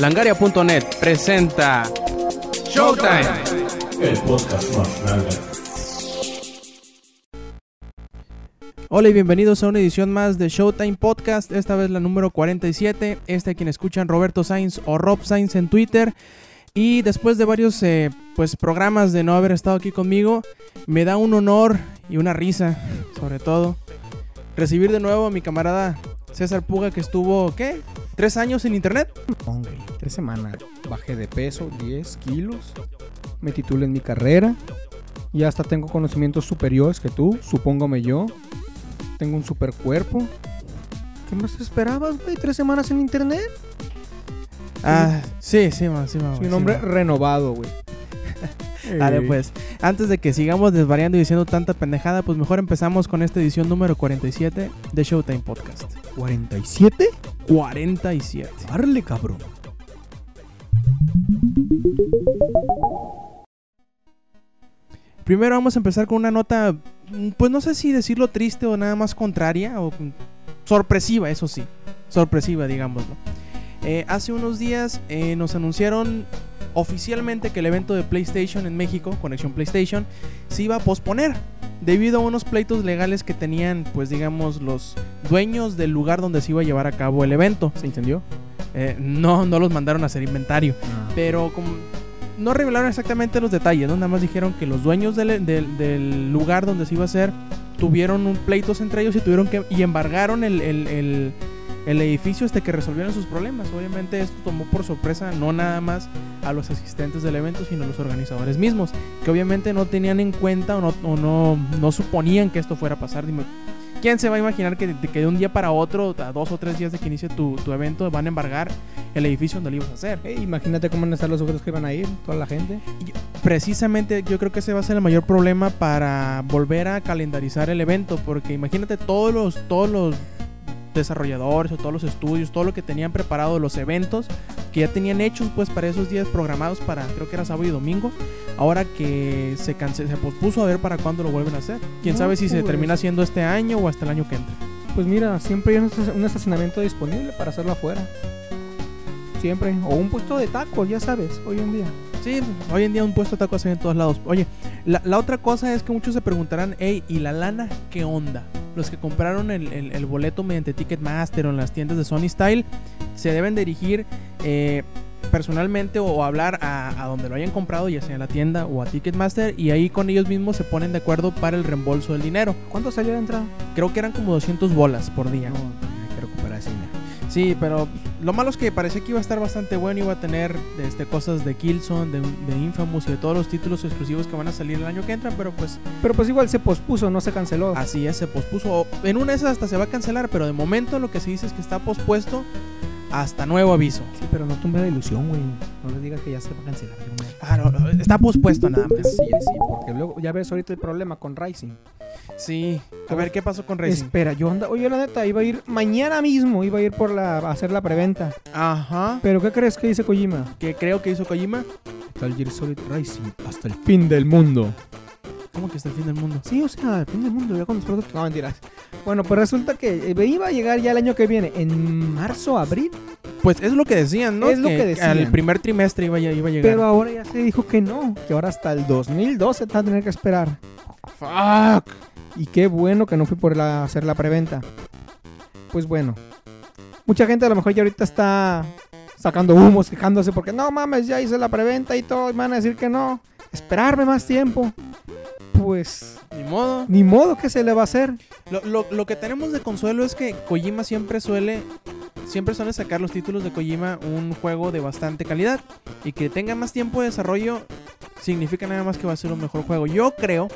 Langaria.net presenta Showtime. El podcast más grande. Hola y bienvenidos a una edición más de Showtime Podcast, esta vez la número 47. Este a quien escuchan Roberto Sainz o Rob Sainz en Twitter. Y después de varios eh, pues, programas de no haber estado aquí conmigo, me da un honor y una risa, sobre todo, recibir de nuevo a mi camarada César Puga, que estuvo, ¿qué? ¿Tres años en internet? Hombre, tres semanas. Bajé de peso, 10 kilos. Me titulé en mi carrera. Y hasta tengo conocimientos superiores que tú, supóngame yo. Tengo un super cuerpo. ¿Qué más esperabas, güey? ¿Tres semanas en internet? Ah, sí, sí, man, sí, man, Soy sí, un hombre man. renovado, güey. Dale, Eh, pues, antes de que sigamos desvariando y diciendo tanta pendejada, pues mejor empezamos con esta edición número 47 de Showtime Podcast. ¿47? 47. Darle, cabrón. Primero vamos a empezar con una nota, pues no sé si decirlo triste o nada más contraria, o sorpresiva, eso sí, sorpresiva, digámoslo. Eh, hace unos días eh, nos anunciaron oficialmente que el evento de PlayStation en México, Conexión PlayStation, se iba a posponer debido a unos pleitos legales que tenían, pues digamos, los dueños del lugar donde se iba a llevar a cabo el evento. ¿Se incendió? Eh, no, no los mandaron a hacer inventario. Ah. Pero como no revelaron exactamente los detalles, ¿no? Nada más dijeron que los dueños del, del- del lugar donde se iba a hacer tuvieron un pleitos entre ellos y tuvieron que y embargaron el, el- el- el edificio hasta que resolvieron sus problemas. Obviamente esto tomó por sorpresa no nada más a los asistentes del evento, sino a los organizadores mismos, que obviamente no tenían en cuenta o no, o no, no suponían que esto fuera a pasar. Dime, ¿Quién se va a imaginar que, de- que de un día para otro, a dos o tres días de que inicie tu, tu evento, van a embargar el edificio donde lo ibas a hacer? Eh, imagínate cómo van a estar los sujetos que van a ir, toda la gente. precisamente yo creo que ese va a ser el mayor problema para volver a calendarizar el evento porque imagínate todos los todos los desarrolladores o todos los estudios todo lo que tenían preparado los eventos que ya tenían hechos pues para esos días programados para creo que era sábado y domingo ahora que se cance- se pospuso a ver para cuándo lo vuelven a hacer quién No, sabe si se pues. termina haciendo este año o hasta el año que entra Pues mira, siempre hay un estacionamiento disponible para hacerlo afuera. Siempre. O un puesto de tacos, ya sabes, hoy en día. Sí, hoy en día un puesto de tacos hay en todos lados. Oye, la, la otra cosa es que muchos se preguntarán, hey, ¿y la lana qué onda? Los que compraron el, el- el boleto mediante Ticketmaster o en las tiendas de Sony Style se deben dirigir eh, personalmente o, o hablar a, a donde lo hayan comprado, ya sea en la tienda o a Ticketmaster, y ahí con ellos mismos se ponen de acuerdo para el reembolso del dinero. ¿Cuánto salió la entrada? Creo que eran como 200 bolas por día. No, hay que recuperar ese dinero. Sí, pero pues, lo malo es que parecía que iba a estar bastante bueno, iba a tener este, cosas de Killzone, de, de Infamous y de todos los títulos exclusivos que van a salir el año que entra, pero pues Pero pues igual se pospuso, no se canceló. así es, se pospuso. En una de esas hasta se va a cancelar, pero de momento lo que se dice es que está pospuesto hasta nuevo aviso. Sí, pero no tumbe la ilusión, güey. No les digas que ya se va a cancelar. Ah, no, no, está pospuesto nada más. Sí, sí, porque luego ya ves ahorita el problema con Rising. Sí, a ver qué pasó con Racing. Espera, yo anda, oye, la neta, iba a ir mañana mismo, iba a ir por la a hacer la preventa. Ajá, Pero ¿qué crees que dice Kojima? que creo que hizo Kojima. El Gear Solid Rising hasta el fin del mundo. ¿Cómo que hasta el fin del mundo? Sí, o sea, el fin del mundo, ya con los productos. No, mentiras. Bueno, pues resulta que eh, iba a llegar ya el año que viene, en marzo, abril. Pues es lo que decían, ¿no? Es lo que decían. Al primer trimestre iba, a- iba a llegar. Pero ahora ya se dijo que no, que ahora hasta el 2012 te va a tener que esperar. Fuck. Y qué bueno que no fui por la, hacer la preventa. Pues bueno. Mucha gente a lo mejor ya ahorita está sacando humos, quejándose porque no mames, ya hice la preventa y todo, y me van a decir que no. Esperarme más tiempo. Pues Ni modo. ni modo que se le va a hacer. Lo, lo- lo que tenemos de consuelo es que Kojima siempre suele siempre suele sacar los títulos de Kojima un juego de bastante calidad y que tenga más tiempo de desarrollo significa nada más que va a ser un mejor juego. Yo creo,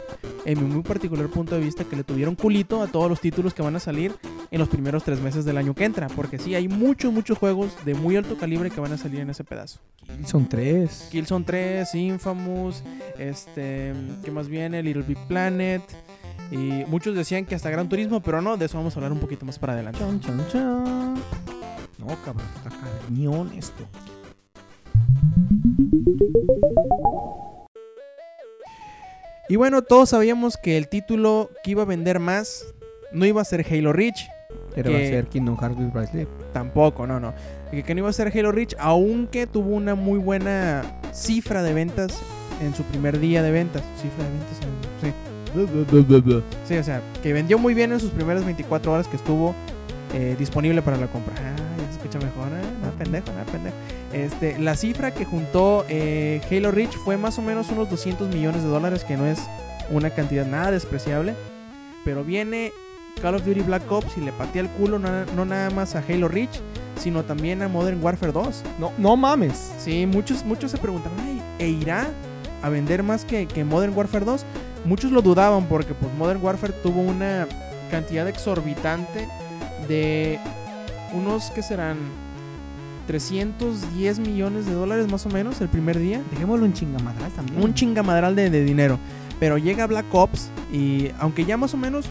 en mi muy particular punto de vista, que le tuvieron culito a todos los títulos que van a salir en los primeros tres meses del año que entra, porque sí, hay muchos, muchos juegos de muy alto calibre que van a salir en ese pedazo. Son tres. Killzone 3, Infamous, este, ¿qué más viene? Little Big Planet. Y muchos decían que hasta Gran Turismo, pero no, de eso vamos a hablar un poquito más para adelante. Chan, chan, chan. No, cabrón, está cañón esto. Y bueno, todos sabíamos que el título que iba a vender más no iba a ser Halo Reach. Que- va a ser Kingdom Hearts with Bracelet. Tampoco, no, no. Que, que no iba a ser Halo Reach, aunque tuvo una muy buena cifra de ventas en su primer día de ventas. Cifra de ventas, en- sí. Sí, o sea, que vendió muy bien en sus primeras 24 horas que estuvo eh, disponible para la compra. Ah, se escucha mejor, ¿eh? No, pendejo, no, pendejo. Este, la cifra que juntó eh, Halo Reach fue más o menos unos 200 millones de dólares, que no es una cantidad nada despreciable. Pero viene Call of Duty Black Ops y le patea el culo no, no nada más a Halo Reach, sino también a Modern Warfare 2. No, no mames. Sí, muchos, muchos se preguntan, "Ay, ¿e irá a vender más que, que Modern Warfare 2? Muchos lo dudaban porque pues Modern Warfare tuvo una cantidad exorbitante de unos que serán 310 millones de dólares más o menos el primer día. Dejémoslo en chingamadral también. Un chingamadral de, de dinero. Pero llega Black Ops y aunque ya más o menos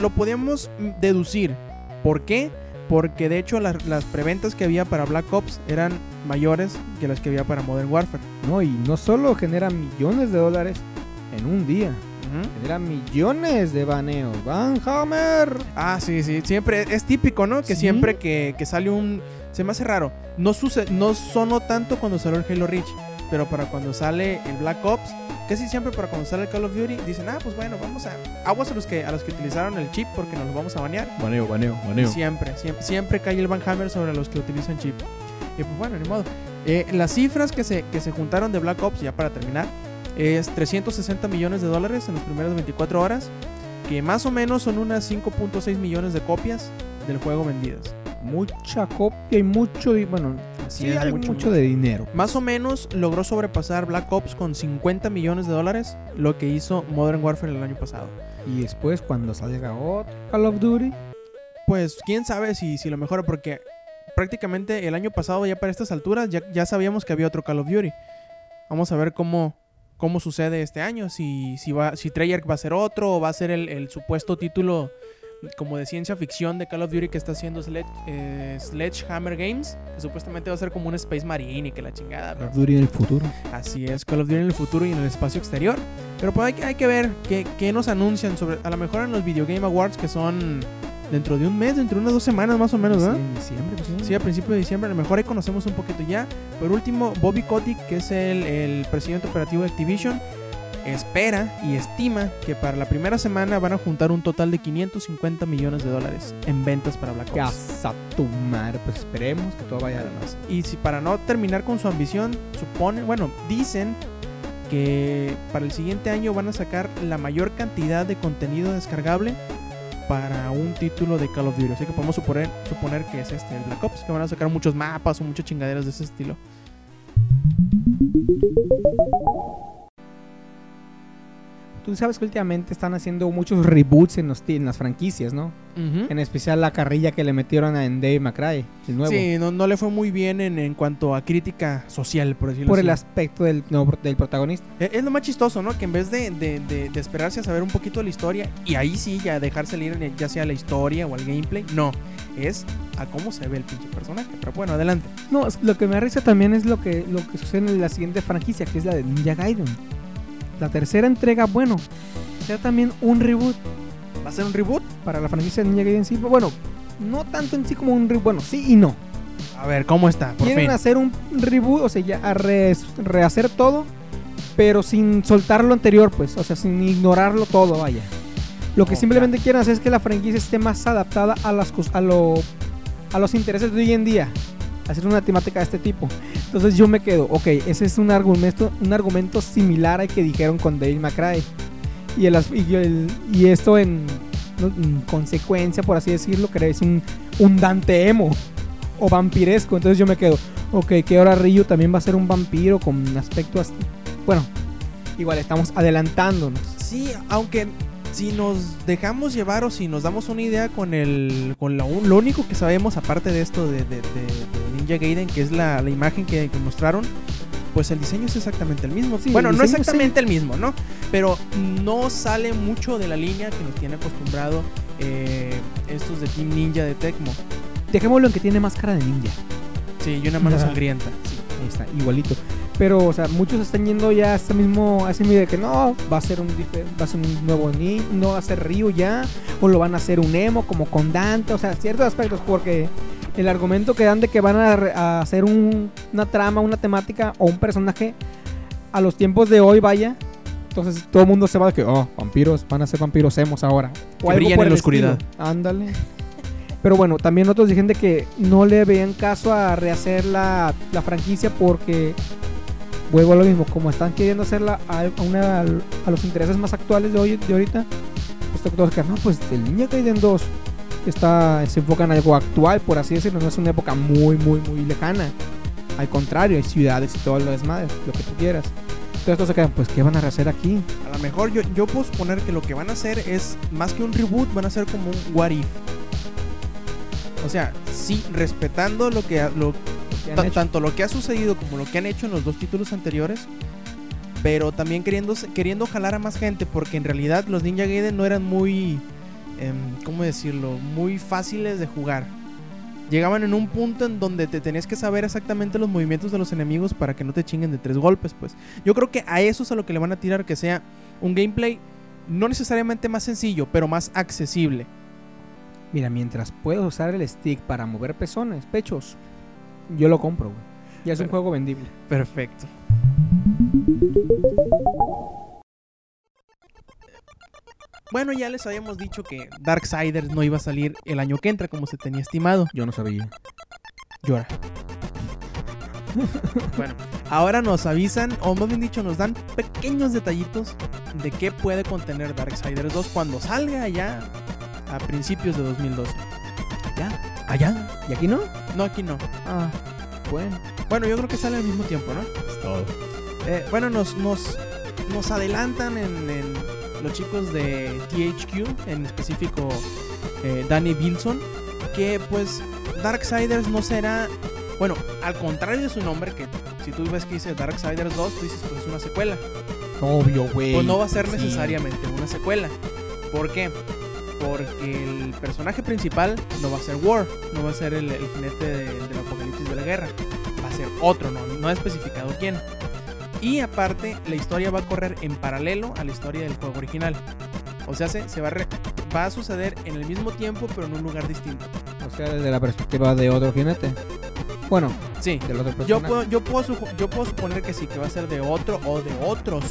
lo podíamos deducir. ¿Por qué? Porque de hecho las, las preventas que había para Black Ops eran mayores que las que había para Modern Warfare. No, y no solo genera millones de dólares en un día. Genera millones de baneos. Van Hammer. Ah, sí, sí. Siempre es típico, ¿no? Que Sí. siempre que, que sale un. Se me hace raro. No, suce- no sonó tanto cuando salió el Halo Reach. Pero para cuando sale el Black Ops. Casi siempre para cuando sale el Call of Duty. Dicen, ah, pues bueno, vamos a. Aguas a los que, a los que utilizaron el chip porque nos lo vamos a banear. Baneo, baneo, baneo. Siempre, siempre, siempre cae el Van Hammer sobre los que utilizan chip. Y pues bueno, ni modo. Eh, las cifras que se, que se juntaron de Black Ops, ya para terminar, es 360 millones de dólares en las primeras 24 horas, que más o menos son unas 5.6 millones de copias del juego vendidas. Mucha copia y mucho. Bueno, Así sí, es, hay mucho, mucho, de dinero. Más o menos logró sobrepasar Black Ops con 50 millones de dólares, lo que hizo Modern Warfare el año pasado. Y después, cuando salga otro Call of Duty, Pues quién sabe si, si lo mejora, porque prácticamente el año pasado, ya para estas alturas, ya, ya sabíamos que había otro Call of Duty. Vamos a ver cómo, cómo sucede este año. Si, si, va, si Treyarch va a ser otro o va a ser el, el supuesto título como de ciencia ficción de Call of Duty que está haciendo Sledge, eh, Sledgehammer Games. Que supuestamente va a ser como un Space Marine y que la chingada. Call of Duty en el futuro. Así es, Call of Duty en el futuro y en el espacio exterior. Pero pues hay, que- hay que ver qué, qué nos anuncian sobre, a lo mejor en los Video Game Awards que son dentro de un mes, dentro de unas dos semanas más o menos, Sí, ¿verdad? en diciembre, pues, Sí, a principios de diciembre, a lo mejor ahí conocemos un poquito ya. Por último, Bobby Kotick, que es el, el presidente operativo de Activision, espera y estima que para la primera semana van a juntar un total de 550 millones de dólares en ventas para Black Ops. Casa tu madre. Pues esperemos que todo vaya Nada más. Y si para no terminar con su ambición, supone, bueno, dicen que para el siguiente año van a sacar la mayor cantidad de contenido descargable para un título de Call of Duty. Así que podemos suponer, suponer que es este, el Black Ops, que van a sacar muchos mapas o muchas chingaderas de ese estilo. Tú sabes que últimamente están haciendo muchos reboots en, los, en las franquicias, ¿no? Ujú. En especial la carrilla que le metieron a Dave McCray, el nuevo. Sí, no, no le fue muy bien en, en cuanto a crítica social, por decirlo por así. el aspecto del, no, del protagonista. Eh, Es lo más chistoso, ¿no? Que en vez de, de- de- de esperarse a saber un poquito de la historia y ahí sí ya dejar salir ya sea la historia o el gameplay, no. Es a cómo se ve el pinche personaje. Pero bueno, adelante. No, es- lo que me risa también es lo que, lo que sucede en la siguiente franquicia, que es la de Ninja Gaiden. La tercera entrega, bueno, será también un reboot ¿Va a ser un reboot? para la franquicia de Ninja Gaiden. Sí, bueno, no tanto en sí como un reboot, bueno, sí y no. A ver, ¿cómo está? Por Quieren fin. hacer un reboot, o sea, ya a re- rehacer todo, pero sin soltar lo anterior, pues, o sea, sin ignorarlo todo, vaya. Lo que simplemente quieren hacer es que la franquicia esté más adaptada a, las, a, lo, a los intereses de hoy en día. Hacer una temática de este tipo. Entonces yo me quedo, ok, ese es un argumento, un argumento similar al que dijeron con David McCray. Y, el, y, el- y esto en, en consecuencia, por así decirlo, que es un, un Dante emo o vampiresco. Entonces yo me quedo, ok, que ahora Ryu también va a ser un vampiro con aspecto así. Bueno, igual estamos adelantándonos. Sí, aunque si nos dejamos llevar o si nos damos una idea con el con un- lo único que sabemos aparte de esto de, de- de- de Ninja Gaiden, que es la, la imagen que, que mostraron, pues el diseño es exactamente el mismo. Sí, bueno, el no exactamente el mismo, ¿no? Pero no sale mucho de la línea que nos tiene acostumbrado eh, estos de Team Ninja de Tecmo. Dejémoslo en que tiene máscara de ninja. Sí, y una mano Ajá. sangrienta. Ahí está, igualito. Pero, o sea, muchos están yendo ya a este mismo, a ese mismo de que no, va a ser un, va a ser un nuevo ni, no va a ser Ryu ya, o lo van a hacer un emo como con Dante, o sea, ciertos aspectos, porque el argumento que dan de que van a, hacer un- una trama, una temática o un personaje a los tiempos de hoy, vaya. Entonces todo el mundo se va de que, oh, vampiros, van a ser vampiros emos ahora. O algo brillan en la oscuridad. estilo. Ándale. Pero bueno, también otros dijeron de que no le veían caso a rehacer la, la franquicia porque vuelvo a lo mismo, como están queriendo hacerla a, a una, a los intereses más actuales de hoy de ahorita, pues todos que no, pues el Ninja Gaiden 2 está, se enfoca en algo actual, por así decirlo, no es una época muy, muy, muy lejana. Al contrario, hay ciudades y todo lo demás, lo que tú quieras. Entonces todos se quedan, pues, ¿qué van a rehacer aquí? A lo mejor yo, yo puedo suponer que lo que van a hacer es, más que un reboot, van a hacer como un what if. O sea, sí, respetando lo que, lo, ¿Qué han ta- hecho? tanto lo que ha sucedido como lo que han hecho en los dos títulos anteriores, pero también queriendo, queriendo jalar a más gente, porque en realidad los Ninja Gaiden no eran muy, em, ¿cómo decirlo? Muy fáciles de jugar. Llegaban en un punto en donde te tenías que saber exactamente los movimientos de los enemigos para que no te chinguen de tres golpes, pues. Yo creo que a eso es a lo que le van a tirar, que sea un gameplay no necesariamente más sencillo, pero más accesible. Mira, mientras puedes usar el stick para mover pezones, pechos, yo lo compro, güey. Ya es un juego vendible. Perfecto. Bueno, ya les habíamos dicho que Darksiders no iba a salir el año que entra como se tenía estimado. Yo no sabía. Llora. bueno, ahora nos avisan, o más bien dicho, nos dan pequeños detallitos de qué puede contener Darksiders 2 cuando salga ya a principios de 2012. ¿Ya? ¿Allá? ¿Y aquí no? No, aquí no. Ah, bueno. Bueno, yo creo que sale al mismo tiempo, ¿no? Es todo. Eh, bueno, nos, nos, nos adelantan en, en los chicos de THQ, en específico eh, Danny Bilson, que pues Darksiders no será, bueno, al contrario de su nombre, que si tú ves que dice Darksiders 2, tú dices pues es una secuela. Obvio, güey. Pues no va a ser Sí. necesariamente una secuela. ¿Por qué? Porque el personaje principal no va a ser War, no va a ser el, el jinete de- del apocalipsis de la guerra. Va a ser otro, no, no ha especificado quién. Y aparte, la historia va a correr en paralelo a la historia del juego original. O sea, se, se va, a re- va a suceder en el mismo tiempo, pero en un lugar distinto. O sea, desde la perspectiva de otro jinete. Bueno, Sí, del otro personaje. yo puedo, yo, puedo yo puedo suponer que sí, que va a ser de otro o de otros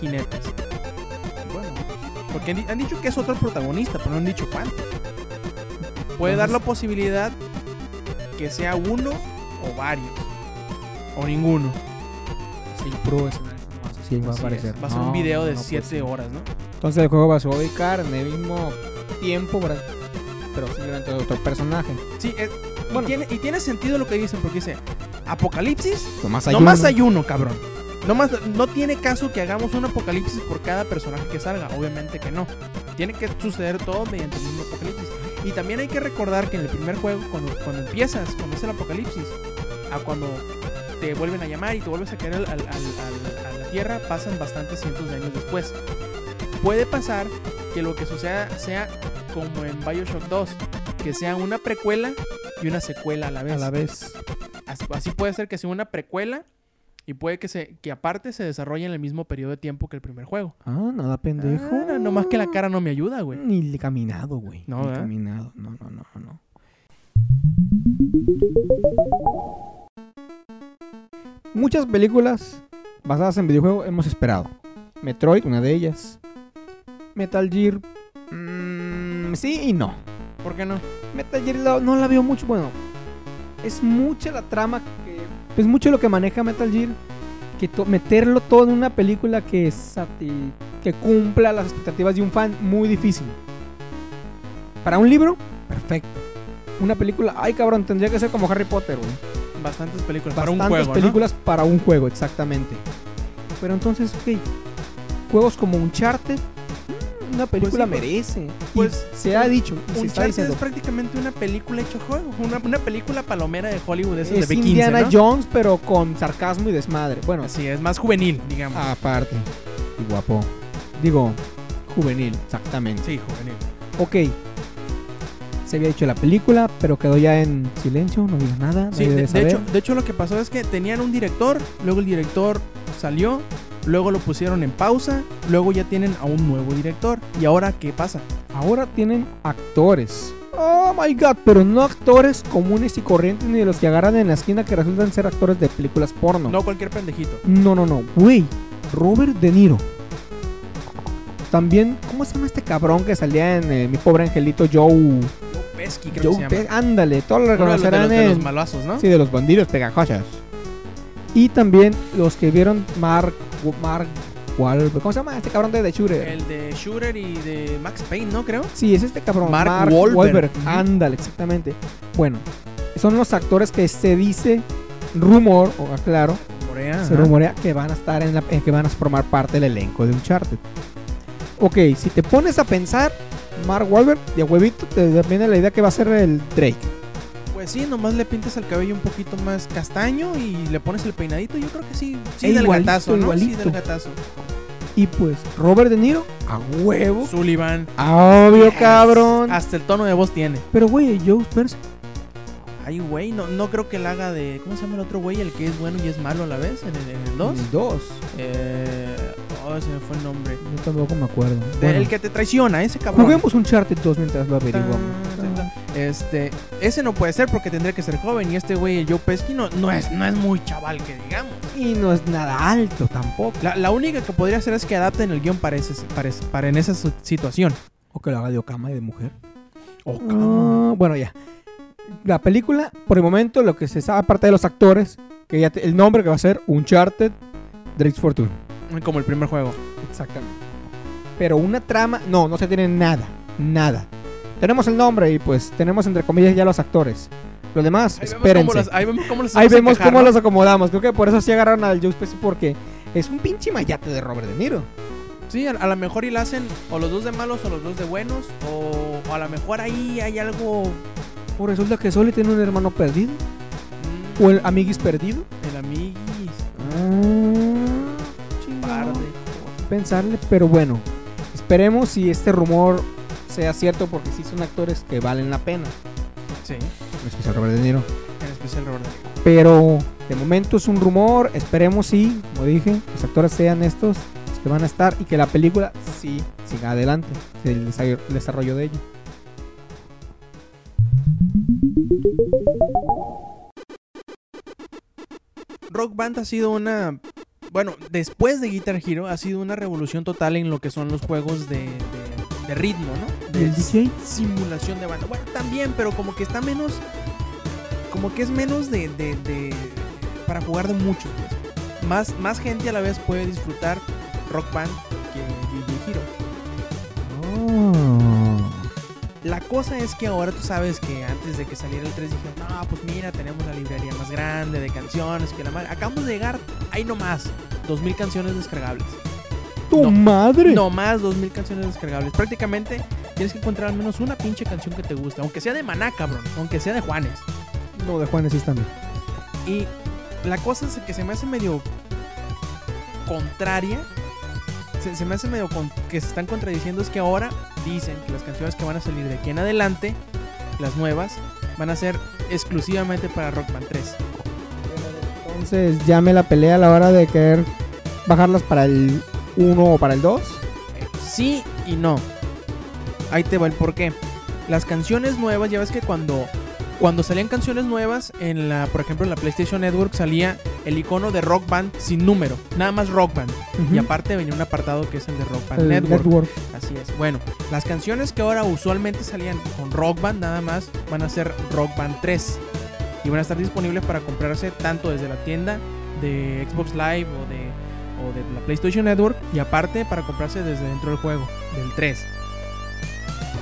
jinetes. Bueno, porque han dicho que es otro protagonista, pero no han dicho cuánto. Puede dar la posibilidad que sea uno o varios. O ninguno. Sí, puro escenario. Sí, va a Así es. aparecer. Va a ser No, un video de no, pues 7 sí. horas, ¿no? Entonces el juego va a se ubicar en el mismo tiempo, ¿verdad? pero simplemente de otro personaje. Sí, es- Bueno. y, tiene, y tiene sentido lo que dicen, porque dice, Apocalipsis, Nomás hay nomás uno. hay uno, cabrón. Nomás, no tiene caso que hagamos un apocalipsis por cada personaje que salga, obviamente que no. Tiene que suceder todo mediante el mismo apocalipsis. Y también hay que recordar que en el primer juego, cuando, cuando empiezas, cuando es el apocalipsis, a cuando te vuelven a llamar y te vuelves a caer al- al- al- a la tierra, pasan bastantes cientos de años después. Puede pasar que lo que suceda sea como en Bioshock 2, que sea una precuela y una secuela a la vez. A la vez. Así, puede ser que sea una precuela y puede que se que aparte se desarrolle en el mismo periodo de tiempo que el primer juego. Ah, nada pendejo. Ah, no, nomás que la cara no me ayuda, güey. Ni le caminado, güey. No, Ni caminado. No, no, no, no. Muchas películas basadas en videojuegos hemos esperado. Metroid, una de ellas. Metal Gear. mm, sí y no. ¿Por qué no? Metal Gear la- no la veo mucho. Bueno, es mucha la trama que. Es mucho lo que maneja Metal Gear. Que to- meterlo todo en una película que, sati- que cumpla las expectativas de un fan, muy difícil. Para un libro, perfecto. Una película, ay cabrón, tendría que ser como Harry Potter, güey. Bastantes películas para un Bastantes juego, ¿no? películas para un juego, exactamente. Pero entonces, ok. Juegos como Uncharted, mm, una película sí, pues- merece. pues, Y se ha dicho, y se está Uncharted diciendo. es prácticamente una película hecho juego, una, una película palomera de Hollywood, esas Es de B15, Indiana ¿no? Jones, pero con sarcasmo y desmadre. Bueno, Así es, más juvenil, digamos. aparte. Y guapo. Digo, juvenil, exactamente. Sí, juvenil. Ok. Se había hecho la película, pero quedó ya en silencio, no digas nada. Sí, de, hecho, de hecho lo que pasó es que tenían un director, luego el director salió, luego lo pusieron en pausa, luego ya tienen a un nuevo director. ¿Y ahora qué pasa? Ahora tienen actores. Oh my god, pero no actores comunes y corrientes ni de los que agarran en la esquina que resultan ser actores de películas porno. No cualquier pendejito. No, no, no. Güey, Robert De Niro. También, ¿cómo se llama este cabrón que salía en eh, Mi Pobre Angelito Joe? Pesci, creo Joe que se llama. Ándale, todos lo Uno de los, de reconocerán los- de los malazos, ¿no? Sí, de los bandidos pegajosos. Y también los que vieron Mark... Mark Wahlberg. ¿Cómo se llama este cabrón de The Shooter? El de Shooter y de Max Payne, ¿no? Creo. Sí, es este cabrón. Mark Wahlberg. Ujú. Ándale, exactamente. Bueno, son los actores que se dice, rumor, o aclaro, Morea. se ajá. rumorea que van a estar en la, que van a formar parte del elenco de Uncharted. Ok, si te pones a pensar, Mark Wahlberg, de a huevito, te viene la idea que va a ser el Drake. Pues sí, nomás le pintas el cabello un poquito más castaño y le pones el peinadito. Yo creo que sí. Sí, E del igualito, gatazo, ¿no? Sí, del gatazo. Y pues, Robert De Niro, a huevo. Sullivan. Obvio, Yes. cabrón. Hasta el tono de voz tiene. Pero, güey, Joe Sperse. Ay, güey, no, no creo que él haga de. ¿Cómo se llama el otro güey? El que es bueno y es malo a la vez, en el, en el 2. Dos. Eh. Oh, se me fue el nombre. Yo tampoco me acuerdo. Bueno, El que te traiciona, ese cabrón. juguemos Uncharted 2 mientras lo averiguamos. Este, ese no puede ser porque tendría que ser joven y este güey, el Joe Pesci, no, no, es, no es muy chaval que digamos. Y no es nada alto tampoco. La, la única que podría hacer es que adapten el guion para, ese, para, ese- para en esa situación. O que lo haga de Okama y de mujer. O Ah, bueno, ya. La película, por el momento, lo que se sabe, aparte de los actores, que ya te- el nombre que va a ser Uncharted Drake's Fortune. Como el primer juego. Exactamente. Pero una trama, no, no se tiene nada. Nada. Tenemos el nombre y pues tenemos entre comillas ya los actores. Lo demás, Ahí vemos espérense. los- ahí vemos cómo los Ahí vemos cómo ¿no? los acomodamos. Creo que por eso sí agarraron al Joe Pesci porque es un pinche mayate de Robert De Niro. Sí, a, a lo mejor y la hacen o los dos de malos o los dos de buenos. O, o a lo mejor ahí hay algo. O resulta que Soli tiene un hermano perdido. mm, O el amiguis perdido. el amiguis. Chingado. Pensarle, pero bueno, esperemos si este rumor sea cierto porque sí son actores que valen la pena. Sí, En especial Robert De Niro. en especial Robert De Niro. Pero de momento es un rumor, esperemos sí, como dije, los actores sean estos los que van a estar y que la película sí siga adelante, el desarrollo de ello. Rock Band ha sido una. Bueno, después de Guitar Hero, ha sido una revolución total en lo que son los juegos de, de- de ritmo, ¿no? ¿Y el De DJ? simulación de banda. Bueno, también, pero como que está menos. Como que es menos de. de- de- para jugar de mucho, pues. Más, más gente a la vez puede disfrutar Rock Band que DJ Hero. La cosa es que ahora tú sabes que antes de que saliera el 3 dijeron, no, pues mira, tenemos la librería más grande de canciones que la madre. Acabamos de llegar, ahí nomás, 2000 canciones descargables. ¡Tu No. madre! No más 2000 canciones descargables. Prácticamente tienes que encontrar al menos una pinche canción que te guste, aunque sea de Maná, cabrón, aunque sea de Juanes. No, de Juanes sí también. Y la cosa es que se me hace medio contraria. Se, se me hace medio con- que se están contradiciendo. Es que ahora dicen que las canciones que van a salir de aquí en adelante, las nuevas, van a ser exclusivamente para Rock Band 3. Entonces ya me la pelea a la hora de querer bajarlas para el 1 o para el 2. Eh, Sí y no. Ahí te va el porqué. Las canciones nuevas, ya ves que cuando, cuando salían canciones nuevas, en la, por ejemplo, en la PlayStation Network salía el icono de Rock Band sin número, nada más Rock Band. Y aparte venía un apartado que es el de Rock Band el Network. network. Bueno, las canciones que ahora usualmente salían con Rock Band nada más van a ser Rock Band 3. Y van a estar disponibles para comprarse tanto desde la tienda de Xbox Live o de, o de la PlayStation Network. Y aparte para comprarse desde dentro del juego, del 3.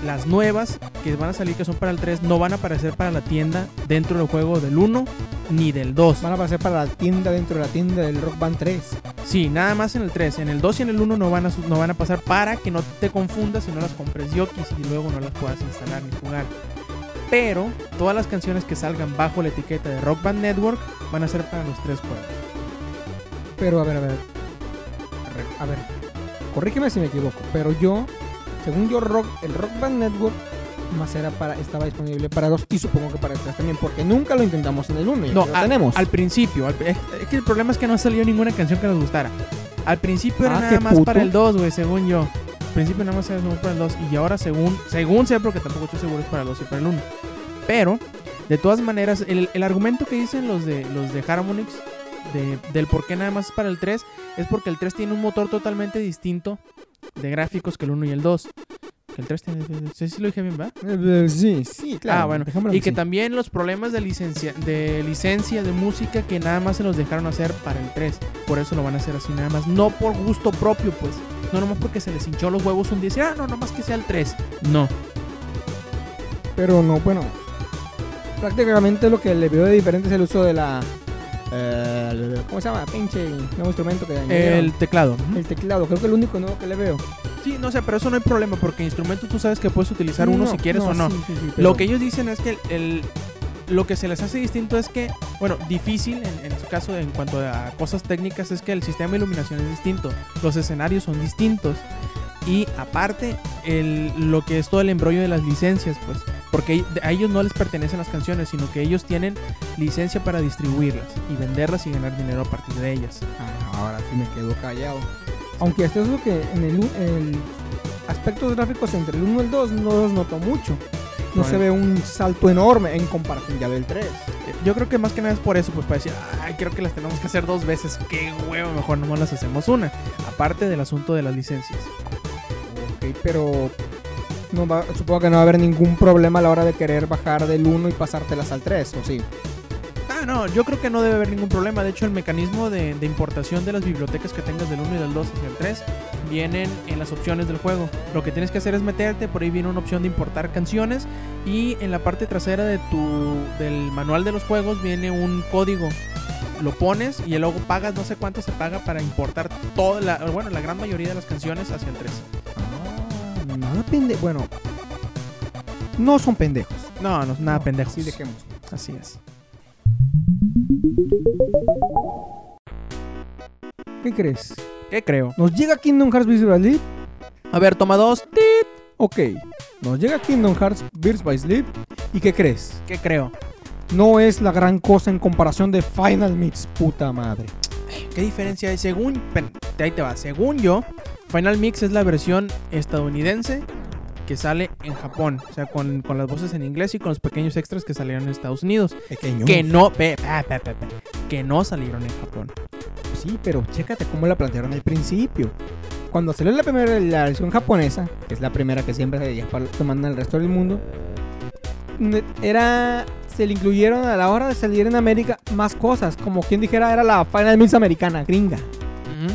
Las nuevas que van a salir que son para el 3 no van a aparecer para la tienda dentro del juego del 1 ni del 2. Van a pasar para la tienda dentro de la tienda del Rock Band 3. Sí, nada más en el 3. En el 2 y en el 1 no van a, no van a pasar para que no te confundas y no las compres yokis y luego no las puedas instalar ni jugar. Pero todas las canciones que salgan bajo la etiqueta de Rock Band Network van a ser para los tres juegos. Pero a ver, a ver. A ver. Corrígeme si me equivoco. Pero yo, según yo, rock, el Rock Band Network más era para, estaba disponible para 2 y supongo que para 3 también, porque nunca lo intentamos en el 1 y No, aquí lo al, tenemos. al principio. al- es, es que el problema es que no salió ninguna canción que nos gustara. Al principio era Ah, nada más puto. para el 2, güey, según yo. Al principio nada más era para el 2. Y ahora, según según sé, porque tampoco estoy seguro, es para el 2 y para el 1. Pero, de todas maneras, el, el argumento que dicen los de, los de Harmonix de, del por qué nada más es para el 3 es porque el 3 tiene un motor totalmente distinto de gráficos que el 1 y el 2. El 3 tiene. Sí, sí lo dije bien, ¿va? Eh, sí, sí, claro. ah, bueno. dejémoslo Y que que sí. también los problemas de licencia, de licencia de música que nada más se los dejaron hacer para el 3. Por eso lo van a hacer así nada más. No por gusto propio, pues. No nomás porque se les hinchó los huevos un día y decir, ah, no, nomás que sea el 3. No. Pero no, bueno. Prácticamente lo que le veo de diferente es el uso de la. Eh, ¿Cómo se llama? Pinche nuevo instrumento que añadieron. El teclado. El teclado, creo que es el único nuevo que le veo. Sí, no sé, pero eso no hay problema porque instrumento tú sabes que puedes utilizar uno No, si quieres o no. sí, sí, sí, pero- Lo que ellos dicen es que el, el- lo que se les hace distinto es que, bueno, difícil en, en su caso en cuanto a cosas técnicas es que el sistema de iluminación es distinto, los escenarios son distintos y aparte el, lo que es todo el embrollo de las licencias, pues, porque a ellos no les pertenecen las canciones, sino que ellos tienen licencia para distribuirlas y venderlas y ganar dinero a partir de ellas. Ah, ahora sí me quedo callado. Aunque esto es lo que en el, el aspectos gráficos entre el 1 y el 2 no los noto mucho. No Bueno. se ve un salto enorme en comparación ya del 3. Yo creo que más que nada es por eso, pues para decir, ay, creo que las tenemos que hacer dos veces, qué huevo, mejor nomás las hacemos una. Aparte del asunto de las licencias. Ok, pero no va- supongo que no va a haber ningún problema a la hora de querer bajar del 1 y pasártelas al 3, ¿o sí? Ah, no, yo creo que no debe haber ningún problema. De hecho, el mecanismo de, importación de las bibliotecas que tengas del 1 y del 2 hacia el 3 vienen en las opciones del juego. Lo que tienes que hacer es meterte, por ahí viene una opción de importar canciones y en la parte trasera de tu del manual de los juegos viene un código. Lo pones y luego pagas, no sé cuánto se paga para importar toda la, bueno, la gran mayoría de las canciones hacia el 3. Nada pendejo. Bueno, no son pendejos. No, no nada No, pendejo. Sí, dejemos. Así es. ¿Qué crees? ¿Qué creo? ¿Nos llega Kingdom Hearts by Sleep? A ver, toma dos. Ok, nos llega Kingdom Hearts Birds by Sleep. ¿Y qué crees? ¿Qué creo? No es la gran cosa en comparación de Final Mix, puta madre. ¿Qué diferencia hay? Según. ahí te va. Según yo, Final Mix es la versión estadounidense que sale en Japón. O sea, con, con las voces en inglés y con los pequeños extras que salieron en Estados Unidos. Pequeño. Que no. pe- pe- pe- que no salieron en Japón. Sí, pero chécate cómo la plantearon al principio. Cuando salió la primera la versión japonesa, que es la primera que siempre se manda al resto del mundo, era se le incluyeron a la hora de salir en América más cosas, como quien dijera era la Final Mix americana, gringa.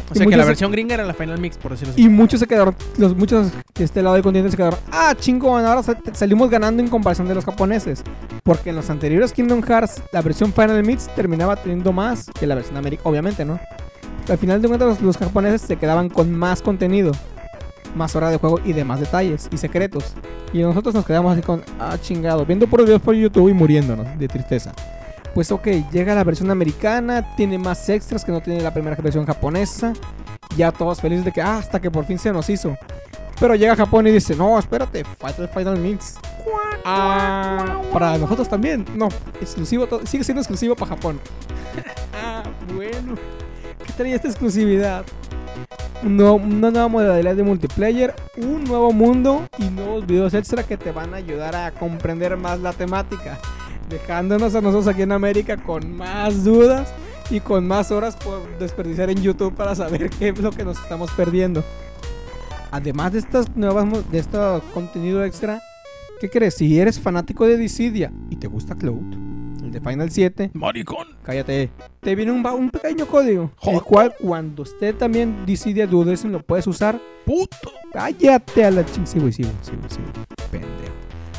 O sea, que la se- versión gringa era la Final Mix, por decirlo así. Y muchos se quedaron, los muchos de este lado del continente se quedaron, ah, chingón, ahora sa- salimos ganando en comparación de los japoneses. Porque en los anteriores Kingdom Hearts, la versión Final Mix terminaba teniendo más que la versión americana, obviamente, ¿no? Al final de cuentas, los, los japoneses se quedaban con más contenido, más hora de juego y demás detalles y secretos. Y nosotros nos quedamos así con, ah, chingado, viendo por videos por YouTube y muriéndonos de tristeza. Pues ok, llega la versión americana, tiene más extras que no tiene la primera versión japonesa. Ya todos felices de que, ah, hasta que por fin se nos hizo. Pero llega a Japón y dice, no, espérate, el Final Mix. Ah, para nosotros también. No, exclusivo, sigue siendo exclusivo para Japón. ah, bueno. ¿Qué trae esta exclusividad? Una nueva modalidad de multiplayer, un nuevo mundo y nuevos videos extra que te van a ayudar a comprender más la temática. Dejándonos a nosotros aquí en América con más dudas y con más horas por desperdiciar en YouTube para saber qué es lo que nos estamos perdiendo. Además de estas nuevas de este contenido extra, ¿qué crees? Si eres fanático de Dissidia y te gusta Cloud, el de Final 7, Maricón. cállate, te viene un, pequeño código, el cual cuando esté también Dissidia Dudes lo puedes usar. Puto. Cállate a la ching, sí, güey, sí, güey, sí, güey, sí, güey.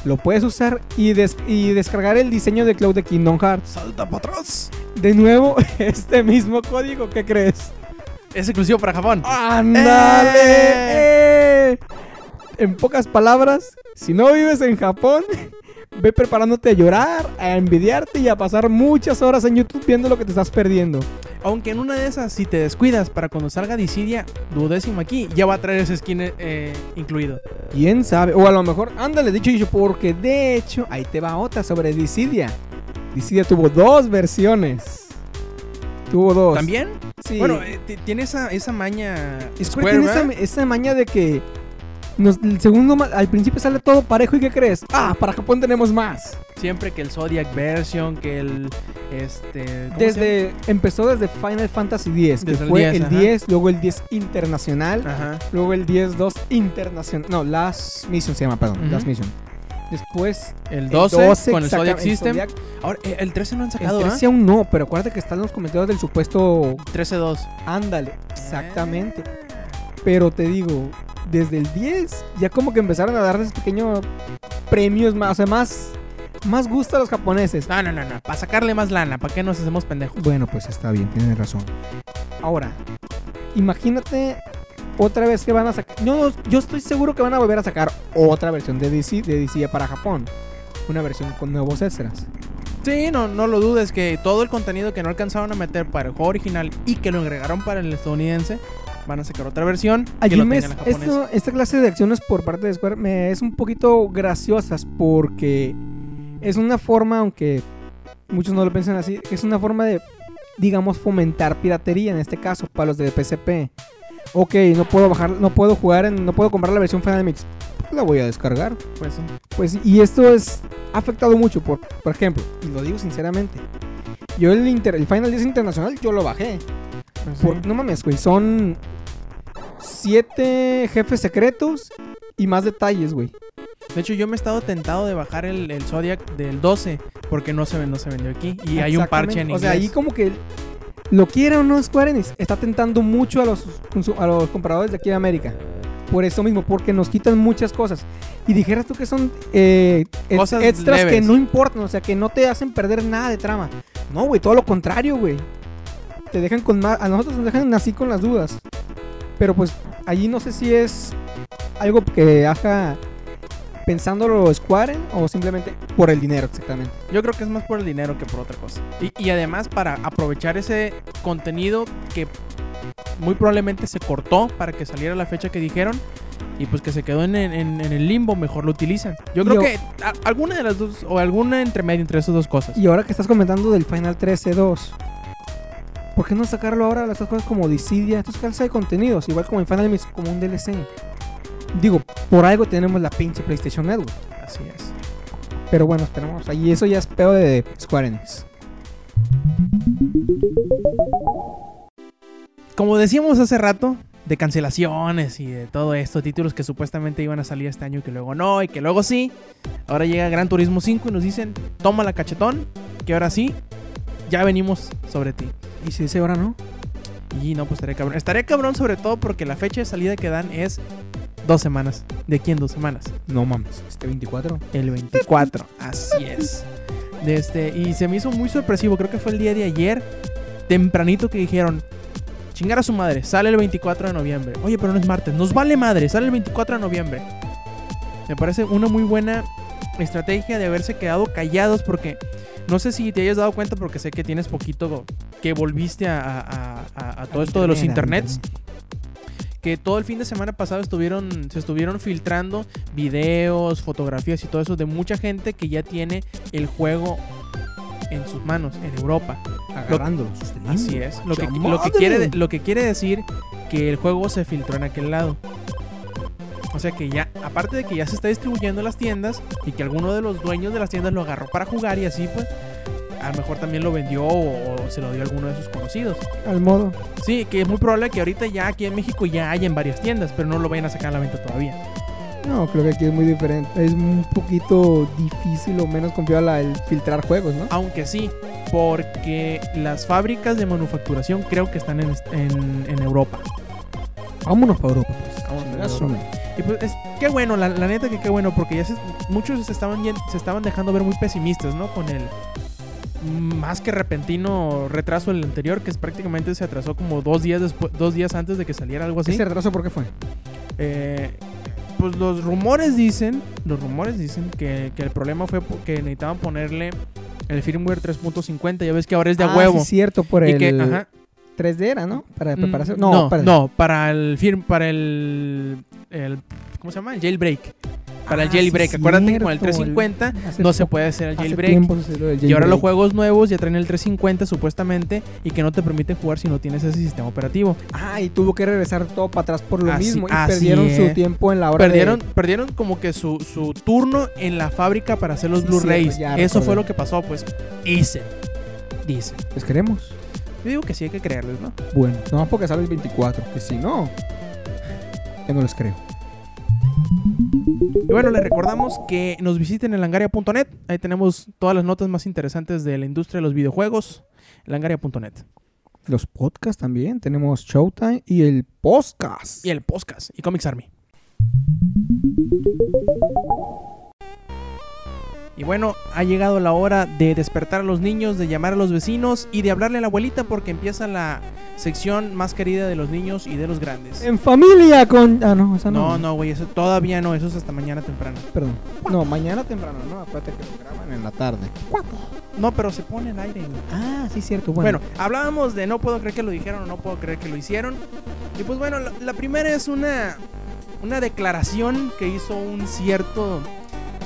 Lo puedes usar y, des- y descargar el diseño de Cloud de Kingdom Hearts. Salta para atrás. De nuevo, este mismo código, ¿qué crees? Es exclusivo para Japón. ¡Ándale! ¡Eh! En pocas palabras, si no vives en Japón, ve preparándote a llorar, a envidiarte y a pasar muchas horas en YouTube viendo lo que te estás perdiendo. Aunque en una de esas, si te descuidas para cuando salga Dissidia, duodécimo aquí, ya va a traer ese skin eh, incluido. ¿Quién sabe? O a lo mejor, ándale, dicho y porque de hecho, ahí te va otra sobre Dissidia. Dissidia tuvo dos versiones. Tuvo dos. ¿También? Sí. Bueno, eh, tiene esa, esa maña. Square tiene esa maña de que nos- el segundo, al principio sale todo parejo y ¿qué crees? Ah, para Japón tenemos más. Siempre que el Zodiac version, que el. Este. Desde, empezó desde Final Fantasy X, que Desde el fue 10, el ajá. 10, luego el 10 internacional, Ajá. luego el 10-2 internacional. No, Last Mission se llama, perdón, Ujú. Last Mission. Después El 12, con el saca- Zodiac el System. Zodiac. Ahora, eh, el 13 no han El sacado, 13 aún no, pero acuérdate que están los comentarios del supuesto 13-2. Ándale, exactamente. Pero te digo, desde el 10 ya como que empezaron a darles pequeños premios más, o sea, más, más gusto a los japoneses. No, no, no, no. Para sacarle más lana, ¿para qué nos hacemos pendejos? Bueno, pues está bien, tienes razón. Ahora, imagínate otra vez que van a sacar. No, yo estoy seguro que van a volver a sacar otra versión de DC, de DC para Japón. Una versión con nuevos extras. Sí, no, no lo dudes que todo el contenido que no alcanzaron a meter para el juego original y que lo agregaron para el estadounidense, van a sacar otra versión Allí me, esto- esta clase de acciones por parte de Square me es un poquito graciosas porque es una forma, aunque muchos no lo piensan así, es una forma de, digamos, fomentar piratería en este caso para los de PSP. Ok, no puedo bajar, no puedo jugar, en, no puedo comprar la versión Final Mix, pues la voy a descargar. Pues sí. Pues y esto es ha afectado mucho, por, por ejemplo, y lo digo sinceramente. Yo el, Inter- el Final 10 Internacional yo lo bajé. pues Por- sí. no mames, güey, son siete jefes secretos y más detalles, güey. De hecho, yo me he estado tentado de bajar el, el Zodiac del 12 porque no se, no se vendió aquí. Y hay un parche en Exactamente. O inglés. sea, ahí como que lo quiera o no Square Enix, está tentando mucho a los, a los compradores de aquí de América. Por eso mismo, porque nos quitan muchas cosas. Y dijeras tú que son eh, Cosas extras que no importan, o sea, que no te hacen perder nada de trama. No, güey, todo lo contrario, güey. Te dejan con más. A nosotros nos dejan así con las dudas. Pero pues allí no sé si es algo que haga pensándolo Square o simplemente por el dinero, exactamente. Yo creo que es más por el dinero que por otra cosa. Y, y además para aprovechar ese contenido que muy probablemente se cortó para que saliera la fecha que dijeron y pues que se quedó en, en- en el limbo, mejor lo utilizan. Yo creo Yo- que a- alguna de las dos o alguna entre medio entre esas dos cosas. Y ahora que estás comentando del Final 13-2, ¿por qué no sacarlo ahora las otras cosas como Dissidia? Estos calza de contenidos, igual como el Final Mix, como un DLC. Digo, por algo tenemos la pinche PlayStation Network. Así es. Pero bueno, esperamos. Y eso ya es peor de Square Enix. Como decíamos hace rato, de cancelaciones y de todo esto, títulos que supuestamente iban a salir este año y que luego no, y que luego sí. Ahora llega Gran Turismo 5 y nos dicen, toma la cachetón, que ahora sí, ya venimos sobre ti. ¿Y si dice ahora no? Y no, pues estaré cabrón. Estaré cabrón sobre todo porque la fecha de salida que dan es dos semanas. ¿De aquí en dos semanas? No mames, este 24. El 24. Así es. De este, y se me hizo muy sorpresivo. Creo que fue el día de ayer, tempranito, que dijeron: chingar a su madre, sale el 24 de noviembre. Oye, pero no es martes, nos vale madre, sale el 24 de noviembre. Me parece una muy buena estrategia de haberse quedado callados porque no sé si te hayas dado cuenta porque sé que tienes poquito que volviste a, a- a- a todo esto de los Internet, internets que todo el fin de semana pasado estuvieron se estuvieron filtrando videos, fotografías y todo eso de mucha gente que ya tiene el juego en sus manos en Europa. Agarrándolo, sosteniendo. Así es. Lo que, ¡Cha lo, que quiere, lo que quiere decir que el juego se filtró en aquel lado. O sea que ya, aparte de que ya se está distribuyendo en las tiendas y que alguno de los dueños de las tiendas lo agarró para jugar y así pues, a lo mejor también lo vendió o, se lo dio a alguno de sus conocidos. Al modo. Sí, que es muy probable que ahorita ya aquí en México ya haya en varias tiendas, pero no lo vayan a sacar a la venta todavía. No, creo que aquí es muy diferente. Es un poquito difícil o menos confiable el filtrar juegos, ¿no? Aunque sí, porque las fábricas de manufacturación creo que están en, en- en Europa. Vámonos para Europa, pues. Vámonos Y pues es, qué bueno, la, la neta que qué bueno, porque ya se- muchos se estaban, se estaban dejando ver muy pesimistas, ¿no? Con el más que repentino retraso del anterior, que es prácticamente se atrasó como dos días después, dos días antes de que saliera algo así. ¿Ese retraso por qué fue? Eh, pues los rumores dicen, los rumores dicen que, que el problema fue porque necesitaban ponerle el firmware 3.50, ya ves que ahora es de Ah, huevo. sí, cierto, por y el... que, ajá, 3D era, ¿no? Para Mm, prepararse. No, No, no, para, para el firm, para el, el- ¿cómo se llama? El jailbreak. Para el Ah, sí, jailbreak. Acuérdate que con el cierto, 350 hace no se puede hacer el jailbreak. Y ahora los juegos nuevos ya traen el 350 supuestamente y que no te permiten jugar si no tienes ese sistema operativo. Ah, y tuvo que regresar todo para atrás por lo Así- mismo. Y perdieron su tiempo en la hora Perdieron, de... perdieron como que su, su turno en la fábrica para hacer los Sí, Blu-rays. Eso recordé. fue lo que pasó, pues. Dicen. Dicen. Pues queremos. Yo digo que sí hay que creerles, ¿no? Bueno, no porque sale el 24. Que si no, yo no les creo. Y bueno, les recordamos que nos visiten en langaria.net. Ahí tenemos todas las notas más interesantes de la industria de los videojuegos. Langaria.net. Los podcasts también. Tenemos Showtime y el podcast. Y el podcast. Y Comics Army. Y bueno, ha llegado la hora de despertar a los niños, de llamar a los vecinos y de hablarle a la abuelita porque empieza la sección más querida de los niños y de los grandes. En familia con... Ah, no, esa no. No, no, güey, eso todavía no, eso es hasta mañana temprano. Perdón. No, mañana temprano, ¿no? Acuérdate que lo graban en la tarde. No, pero se pone al aire, güey. Ah, sí, cierto. Bueno, Bueno, hablábamos de no puedo creer que lo dijeron o no puedo creer que lo hicieron. Y pues bueno, la, la primera es una, una declaración que hizo un cierto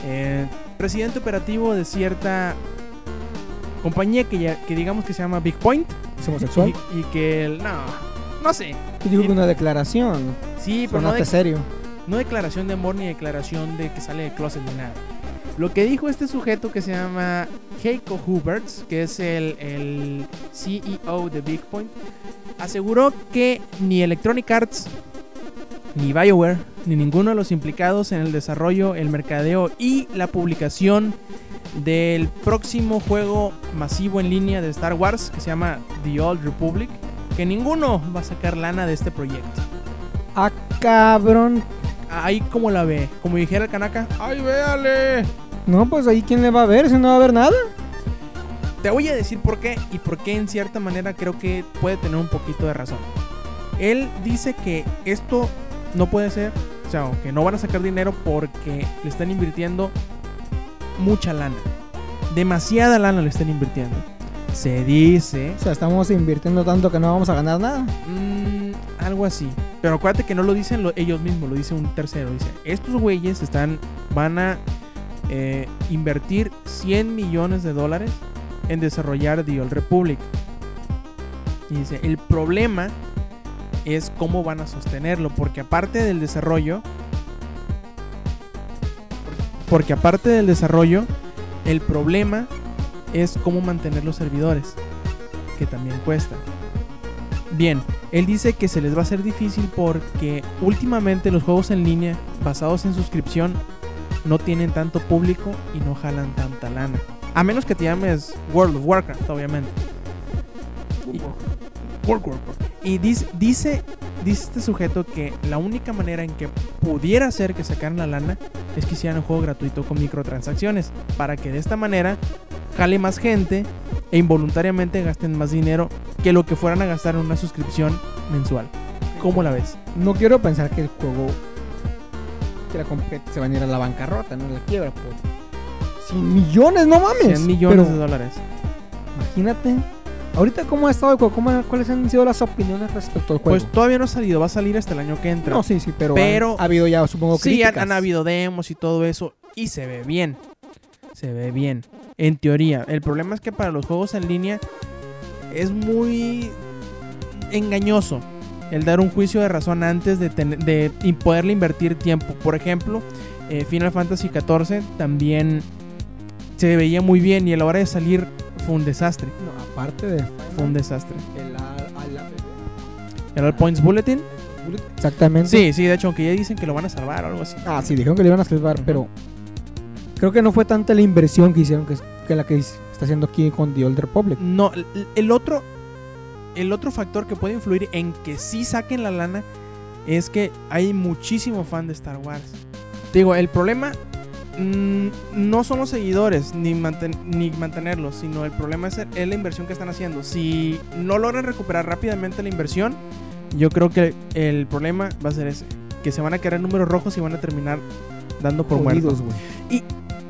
eh, presidente operativo de cierta compañía que, ya- que digamos que se llama Big Point. es homosexual. Y, y que, el- no, no sé. Y dijo que una declaración. Sí, pero no, de- serio. no declaración de amor ni declaración de que sale de closet ni nada. Lo que dijo este sujeto que se llama Keiko Huberts, que es el, el CEO de Big Point, aseguró que ni Electronic Arts, ni BioWare, ni ninguno de los implicados en el desarrollo, el mercadeo y la publicación del próximo juego masivo en línea de Star Wars, que se llama The Old Republic, que ninguno va a sacar lana de este proyecto. Ah, cabrón. Ahí como la ve, como dijera el Kanaka, ¡ay, véale! No, pues ahí quién le va a ver, si no va a ver nada. Te voy a decir por qué y por qué en cierta manera creo que puede tener un poquito de razón. Él dice que esto no puede ser, o sea, que no van a sacar dinero porque le están invirtiendo mucha lana. Demasiada lana le están invirtiendo. Se dice O sea, estamos invirtiendo tanto que no vamos a ganar nada. Mm, algo así. Pero acuérdate que no lo dicen lo- ellos mismos, lo dice un tercero. Dice, estos güeyes están, van a eh, invertir 100 millones de dólares en desarrollar The Old Republic. Y dice, el problema es cómo van a sostenerlo, porque aparte del desarrollo, porque aparte del desarrollo, el problema es cómo mantener los servidores, que también cuesta. Bien, él dice que se les va a hacer difícil porque últimamente los juegos en línea basados en suscripción no tienen tanto público y no jalan tanta lana. A menos que te llames World of Warcraft, obviamente. World. Y dice, dice, dice este sujeto que la única manera en que pudiera ser que sacaran la lana es que hicieran un juego gratuito con microtransacciones. Para que de esta manera jale más gente e involuntariamente gasten más dinero que lo que fueran a gastar en una suscripción mensual. ¿Cómo la ves? No quiero pensar que el juego que la se va a ir a la bancarrota, no la quiebra por 100 millones, no mames. 100 millones Pero de dólares. imagínate. Ahorita cómo ha estado el juego, ¿Cómo- cuáles han sido las opiniones respecto al juego. Pues todavía no ha salido, va a salir hasta el año que entra. no, sí, sí, pero, Pero- han- ha habido ya supongo sí, han, críticas. han habido demos y todo eso y se ve bien. Se ve bien. En teoría, el problema es que para los juegos en línea es muy engañoso el dar un juicio de razón antes de, tener- de in- poderle invertir tiempo. Por ejemplo, eh, Final Fantasy XIV también se veía muy bien y a la hora de salir fue un desastre. No, aparte de Fue un desastre. el al- al APB. ¿Era el Points Bulletin? Exactamente. Sí, sí, de hecho, aunque ya dicen que lo van a salvar o algo así. Ah, sí, dijeron que le iban a salvar, pero creo que no fue tanta la inversión que hicieron que, que la que is- está haciendo aquí con The Old Republic. No, el, el otro el otro factor que puede influir en que sí saquen la lana es que hay muchísimo fan de Star Wars. Te Digo, el problema no son los seguidores ni, manten- ni mantenerlos, sino el problema es, es la inversión que están haciendo. Si no logran recuperar rápidamente la inversión, yo creo que el problema va a ser ese, que se van a quedar números rojos y van a terminar dando por muertos. Güey.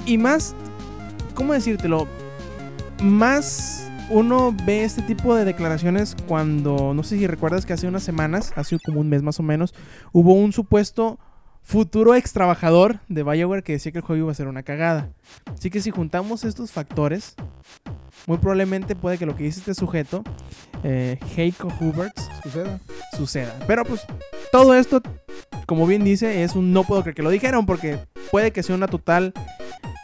Y más, ¿cómo decírtelo? Más uno ve este tipo de declaraciones cuando, no sé si recuerdas que hace unas semanas, hace como un mes más o menos, hubo un supuesto futuro ex trabajador de Bioware que decía que el juego iba a ser una cagada. Así que si juntamos estos factores, muy probablemente puede que lo que dice este sujeto, eh, Heiko Huberts, Suceda. suceda. Pero pues todo esto, como bien dice, es un no puedo creer que lo dijeron porque puede que sea una total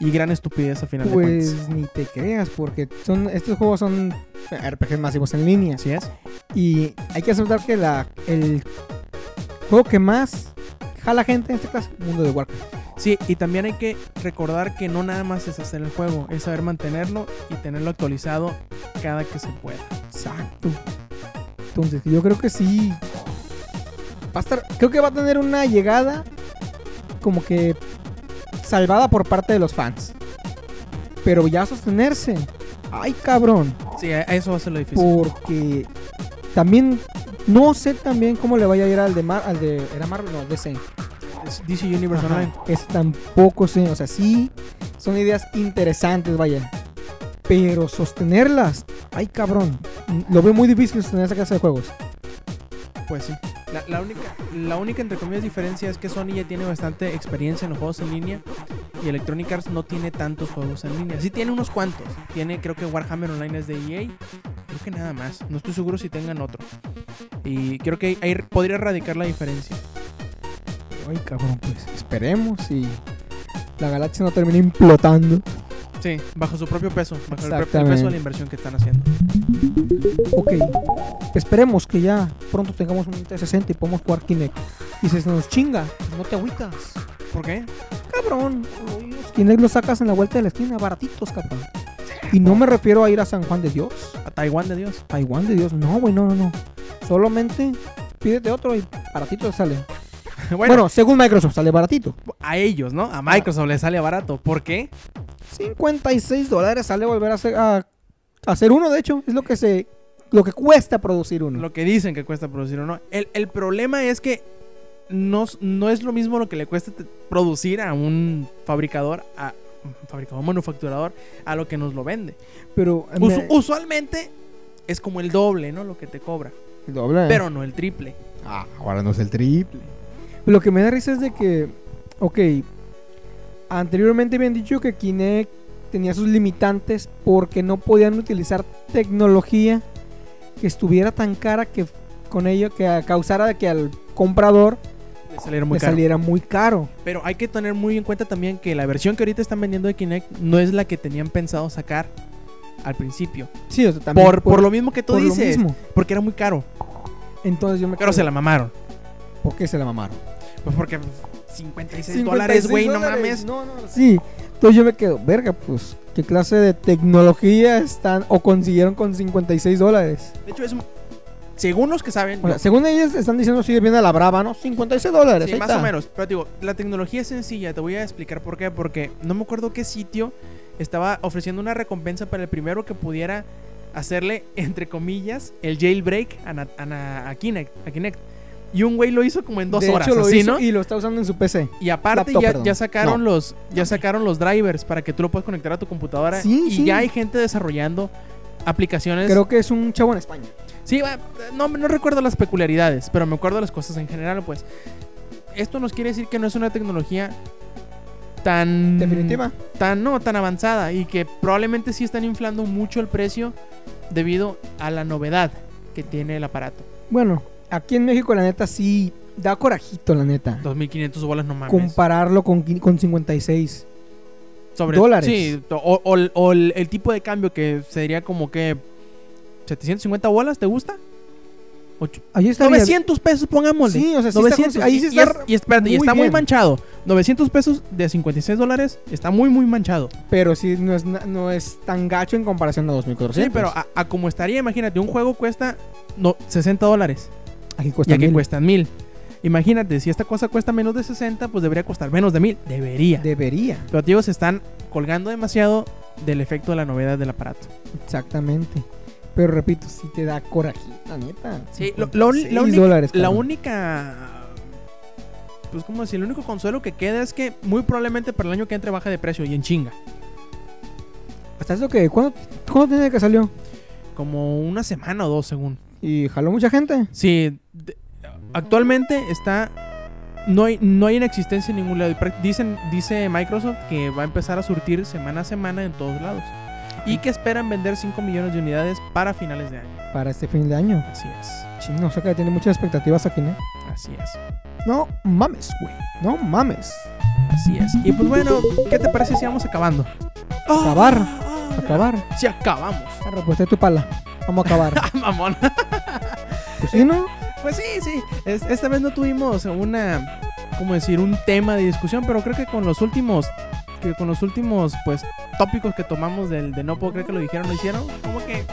y gran estupidez a final de Pues cuentas. ni te creas, porque son estos juegos son RPGs masivos en línea. Así es. Y hay que aceptar que la, el juego que más jala gente en este caso, Mundo de Warcraft. Sí, y también hay que recordar que no nada más es hacer el juego, es saber mantenerlo y tenerlo actualizado cada que se pueda. Exacto. Entonces, yo creo que sí. Va a estar. Creo que va a tener una llegada como que salvada por parte de los fans. Pero ya sostenerse. Ay, cabrón. Sí, eso va a ser lo difícil. Porque también no sé también cómo le vaya a ir al de Mar, al de era Marvel, no, DC. DC Universe Ajá, Online. Es tampoco sé, o sea, sí son ideas interesantes, vaya. Pero sostenerlas, ay cabrón, lo veo muy difícil sostener esa clase de juegos. Pues sí. La, única, la única, entre comillas, diferencia es que Sony ya tiene bastante experiencia en los juegos en línea y Electronic Arts no tiene tantos juegos en línea. Sí tiene unos cuantos. Tiene, creo que Warhammer Online es de EA. Creo que nada más. No estoy seguro si tengan otro. Y creo que ahí podría radicar la diferencia. Ay cabrón, pues esperemos y la galaxia no termine implotando. Sí, bajo su propio peso. Bajo el, propio peso de la inversión que están haciendo. Ok, esperemos que ya pronto tengamos un 360 y podamos jugar Kinect. Y si se nos chinga, pues no te agüitas. ¿Por qué? Cabrón, los Kinect los sacas en la vuelta de la esquina, baratitos, cabrón. Y no me refiero a ir a San Juan de Dios. A Taiwán de Dios. Taiwán de Dios. No, güey, no, no, no. Solamente pídete otro y baratito sale. bueno, Bueno, según Microsoft sale baratito. a ellos, ¿no? A Microsoft le sale barato. ¿Por qué? 56 dólares sale volver a hacer, a, a hacer uno, de hecho. Es lo que se lo que cuesta producir uno. Lo que dicen que cuesta producir o no. El, el problema es que no, no es lo mismo lo que le cuesta producir a un fabricador, a un fabricador, manufacturador, a lo que nos lo vende. Pero Usu- me- usualmente es como el doble, ¿no? Lo que te cobra. doble. Pero no el triple. Ah, ahora no es el triple. Lo que me da risa es de que, ok, anteriormente habían dicho que Kinect tenía sus limitantes porque no podían utilizar tecnología que estuviera tan cara que con ello que causara que al comprador Le salieron muy le caro. saliera muy caro. Pero hay que tener muy en cuenta también que la versión que ahorita están vendiendo de Kinect no es la que tenían pensado sacar al principio. Sí, o sea, también Por, por lo mismo que tú por lo dices. mismo. Porque era muy caro. Entonces yo me Pero se la mamaron. ¿Por qué se la mamaron? Pues porque 56, 56 dólares, güey, no mames. No, no, sí. Entonces yo me quedo, verga, pues, ¿qué clase de tecnología están o consiguieron con 56 dólares? De hecho, es. Según los que saben. O sea, yo- según ellos están diciendo, sigue viene a la brava, ¿no? 56 dólares. sí, más está. o menos. Pero digo, la tecnología es sencilla. Te voy a explicar por qué. Porque no me acuerdo qué sitio estaba ofreciendo una recompensa para el primero que pudiera hacerle, entre comillas, el jailbreak a, a a Kinect, a Kinect. Y un güey lo hizo como en dos de horas, hecho, lo así, hizo ¿no? y lo está usando en su PC. Y aparte Laptop, ya, sacaron No. los ya sacaron los drivers para que tú lo puedas conectar a tu computadora Sí, y sí. ya hay gente desarrollando aplicaciones. Creo que es un chavo en España. Sí, no, no recuerdo las peculiaridades, pero me acuerdo las cosas en general, pues. Esto nos quiere decir que no es una tecnología tan Definitiva. tan no tan avanzada y que probablemente sí están inflando mucho el precio debido a la novedad que tiene el aparato. Bueno, aquí en México, la neta, sí da corajito, la neta. 2500 bolas no mames. Compararlo con, con 56. Sobre dólares. Sí, o, o el- o el, el tipo de cambio que sería como que 750 bolas, ¿te gusta? Ocho- Ahí está. 900 pesos, pongámosle. Sí, o sea, sí 900. está, ahí sí y, está es- y espérate, y está muy manchado. 900 pesos de 56 dólares está muy, muy manchado. Pero sí no es, no es tan gacho en comparación a 2400. Sí, pero a, a como estaría, imagínate, un juego cuesta no, 60 dólares. Aquí cuesta Y aquí mil. cuestan 1000. Imagínate, si esta cosa cuesta menos de 60, pues debería costar menos de 1000. Debería. Debería, Pero tío, se están colgando demasiado del efecto de la novedad del aparato. exactamente. Pero repito, sí te da corajita, neta. Sí, lo- lo- la 56 única- dólares, La única. Pues, como decir? El único consuelo que queda es que muy probablemente para el año que entre baja de precio y en chinga. Hasta eso que, ¿cuándo, ¿cuándo tiene que salió? como una semana o dos, según. ¿Y jaló mucha gente? Sí, de- actualmente está. No hay, no hay en existencia en ningún lado. Dicen, dice Microsoft que va a empezar a surtir semana a semana en todos lados. Y que esperan vender 5 millones de unidades para finales de año. Para este fin de año. Así es. Sí, no sé que tiene muchas expectativas aquí, ¿no? Así es. No mames, güey. No mames. Así es. Y pues bueno, ¿qué te parece si vamos acabando? Acabar. Ah, Acabar. Si acabamos. Arre, pues tu pala. Vamos a acabar. Ah, mamón. pues sí, ¿no? Pues sí, sí. Es- esta vez no tuvimos una, ¿cómo decir? Un tema de discusión, pero creo que con los últimos, que con los últimos, pues, tópicos que tomamos del de no puedo creer que lo dijeron, lo hicieron, como que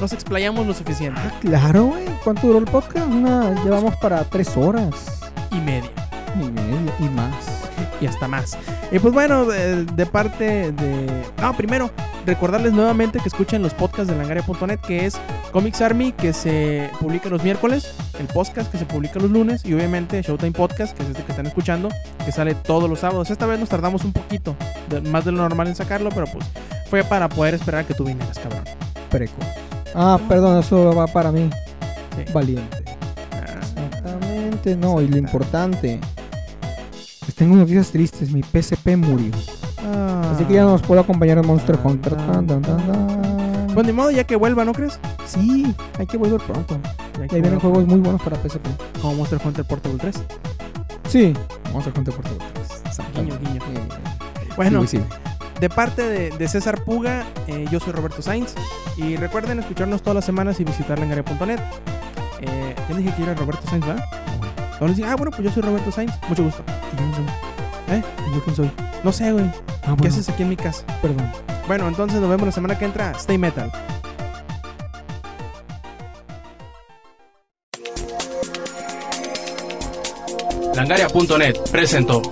nos explayamos lo suficiente. Ah, claro, güey. ¿Cuánto duró el podcast? Una, llevamos para tres horas Y media. y media y más. y hasta más. Y pues bueno, de, de parte de... Ah, primero, recordarles nuevamente que escuchen los podcasts de langaria.net, que es Comics Army, que se publica los miércoles, el podcast que se publica los lunes, y obviamente Showtime Podcast, que es este que están escuchando, que sale todos los sábados. Esta vez nos tardamos un poquito, de- más de lo normal en sacarlo, pero pues fue para poder esperar a que tú vinieras, cabrón. Preco. Ah, perdón, eso va para mí. Sí. Valiente. Ah, Exactamente, no. Y lo importante. Les tengo noticias tristes. Mi PSP murió. ah. Así que ya no nos puedo acompañar en Monster Hunter. Tan, tan, tan, tan. Pues ni modo, ya que vuelva, ¿no crees? Sí, hay que volver pronto. Ya Y que ahí vienen juegos muy buenos para PSP. Como Monster Hunter Portable 3. Sí. Monster Hunter por todos. Guiño, guiño. Bueno, Sí, sí. De parte de, de César Puga, eh, yo soy Roberto Sainz. Y recuerden escucharnos todas las semanas y visitar lengaria.net. Eh, ¿Quién dije que era Roberto Sainz, verdad? Ah, bueno, pues yo soy Roberto Sainz. Mucho gusto. ¿Eh? ¿Y yo quién soy? No sé, güey. Ah, ¿Qué bueno, haces aquí en mi casa? Perdón. Bueno, entonces nos vemos la semana que entra. Stay metal. Langaria.net presentó